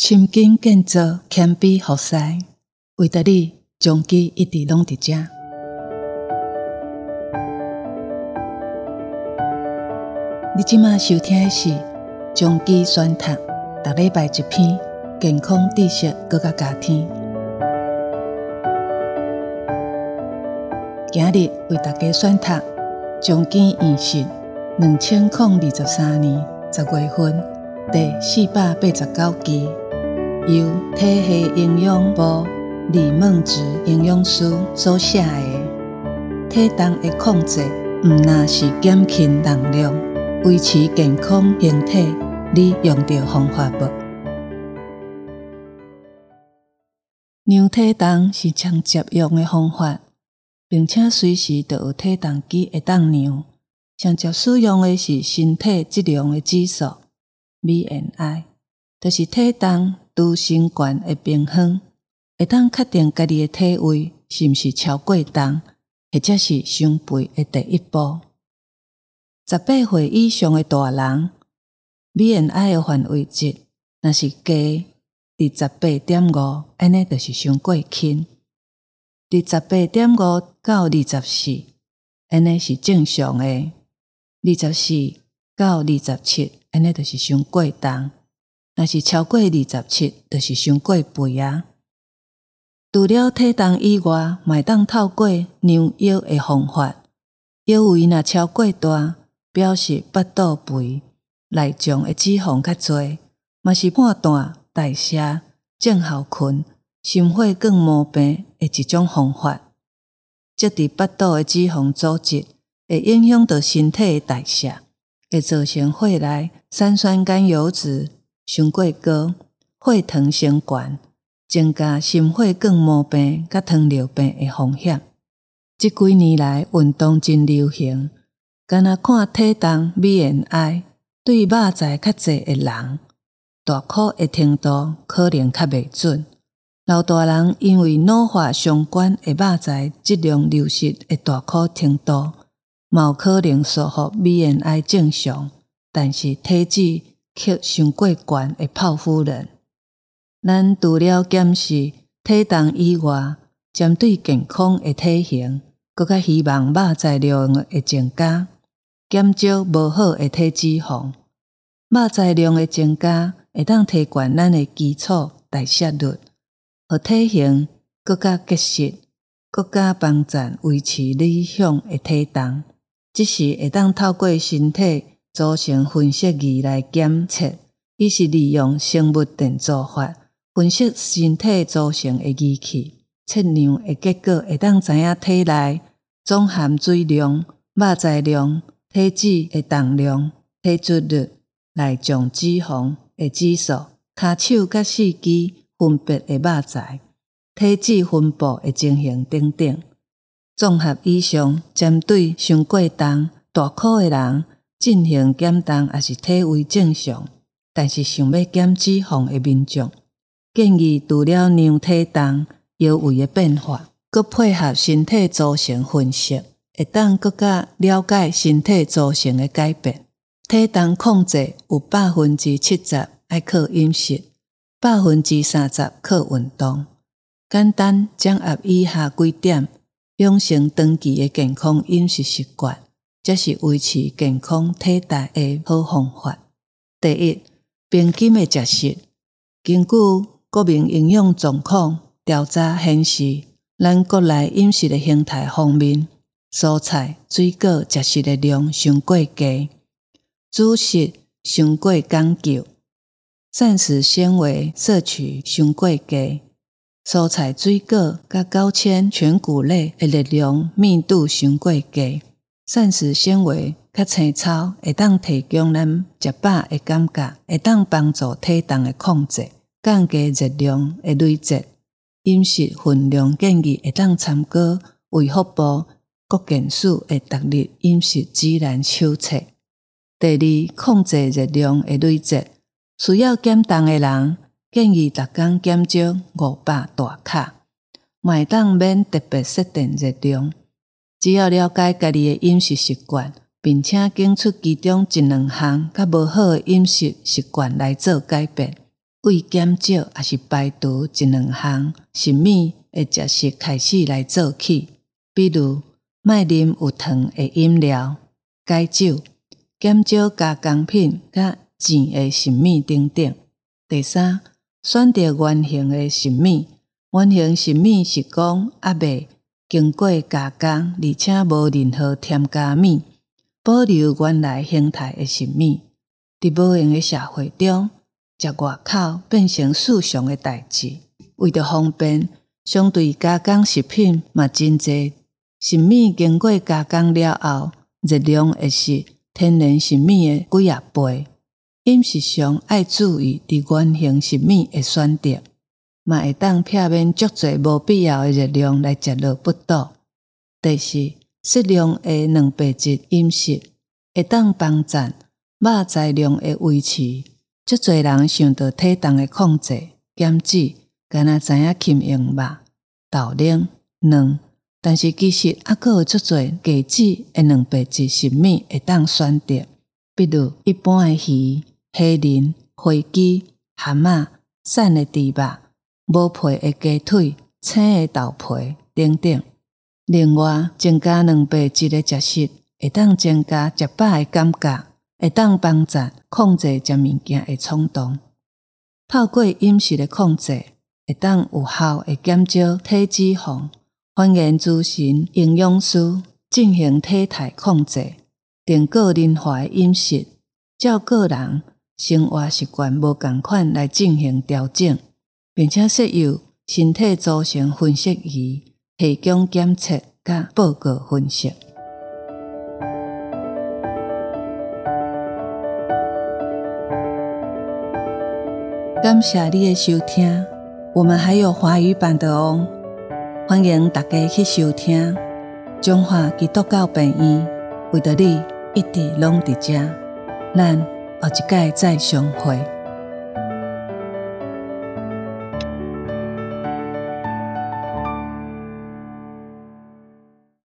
深耕建造，谦卑服侍，为着你，将记一直拢伫遮。你即马收听的是将记选读，逐礼拜一篇健康知识，阁较加添。今日为大家选读将记验信两千零二十三年十月份第四百八十九期。由体系营养部李孟植营养师所写的，体重的控制，毋那是减轻重量，维持健康形体，你用着方法无？量体重是上实用的方法，并且随时都有体重机会当量。上常使用的是身体质量的指数 （BMI），就是体重。拄身悬的平衡，会当确定家己的体位是毋是超过重，或者是伤肥的第一步。十八岁以上的大人，BMI 的范围值，若是低伫十八点五，安尼就是伤过轻；伫十八点五到二十四，安尼是正常的；二十四到二十七，安尼就是伤过重。若是超过二十七，就是伤过肥啊！除了体重以外，嘛会当透过量腰的方法，腰围若超过大，表示腹肚肥，内脏的脂肪较侪，嘛是判断代谢、症候群、心血管毛病的一种方法。即伫腹肚的脂肪组织会影响到身体的代谢，会造成血内三酸甘油脂。伤过高，血糖升悬，增加心血管毛病甲糖尿病的风险。这几年来，运动真流行，干那看体重 BMI 对肉材较侪的人，大颗的程度可能较未准。老大人因为老化相关的肉材质量流失的大颗程度，嘛有可能符合 BMI 正常，但是体质。却伤过悬的泡芙人，咱除了检视体重以外，针对健康诶体型，搁较希望肉材量会增加，减少无好诶体脂肪。肉材量的增加会当提悬咱诶基础代谢率，和体型搁较结实，搁较帮咱维持理想诶体重。即时会当透过身体。组成分析仪来检测，伊是利用生物电做法分析身体组成的仪器，测量的结果会当知影体内总含水量、肉质量、体脂的重量、体脂率、内脏脂肪的指数、骹手甲四肢分别的肉质、体脂分布的情形等等。综合以上，针对伤过重、大颗的人。进行减重也是体位正常，但是想要减脂肪的民众，建议除了量体重、腰围的变化，搁配合身体组成分析，会当搁较了解身体组成的改变。体重控制有百分之七十爱靠饮食，百分之三十靠运动。简单掌握以下几点，养成长期的健康饮食习惯。这是维持健康体态的好方法。第一，平均的食食。根据国民营养状况调查显示，咱国内饮食的形态方面，蔬菜、水果食食的量伤过低，主食伤过讲究，膳食纤维摄取伤过低，蔬菜、水果甲高纤全谷类的热量密度伤过低。膳食纤维较青草会当提供咱食饱的感觉，会当帮助体重的控制，降低热量的累积。饮食分量建议会当参考卫福部国健署的逐日饮食指南手册。第二，控制热量的累积，需要减重的人建议逐工减少五百大卡，麦当免特别设定热量。只要了解家己的饮食习惯，并且拣出其中一两项较无好的饮食习惯来做改变，为减少还是排除一两项神秘的食食开始来做起，比如卖啉有糖的饮料、解酒、减少加工品、甲钱的神秘等等。第三，选择原型的神秘，原型食物是讲还未经过加工，而且无任何添加物，保留原来形态的神秘。伫无用的社会中，食外口变成世上的代志。为着方便，相对加工食品嘛真济。神秘经过加工了后，热量会是天然神秘的几啊倍。饮食上爱注意伫原形神秘的选择，嘛会当避免足侪无必要的热量来食落不倒。第四，适量的蛋白质饮食会当帮助肉材量的维持。足侪人想到体重的控制、减脂，敢若知影轻用肉、豆奶、卵，但是其实还阁有足侪低脂的蛋白质食物会当选择，比如一般的鱼、虾仁、飞机、蛤蟆、瘦的猪肉、无皮的鸡腿、青的豆皮等等。另外，增加蛋白质的食食会当增加食饱的感觉。会当帮助控制食物件的冲动，透过饮食的控制，会当有效的减少体脂肪。欢迎咨询营养师进行体态控制，定个人化的饮食，照个人生活习惯无共款来进行调整，并且设有身体组成分析仪，提供检测甲报告分析。感谢你的收听，我们还有华语版的哦，欢迎大家去收听。中华基督教病院为着你一直拢伫遮，咱下一届再相会。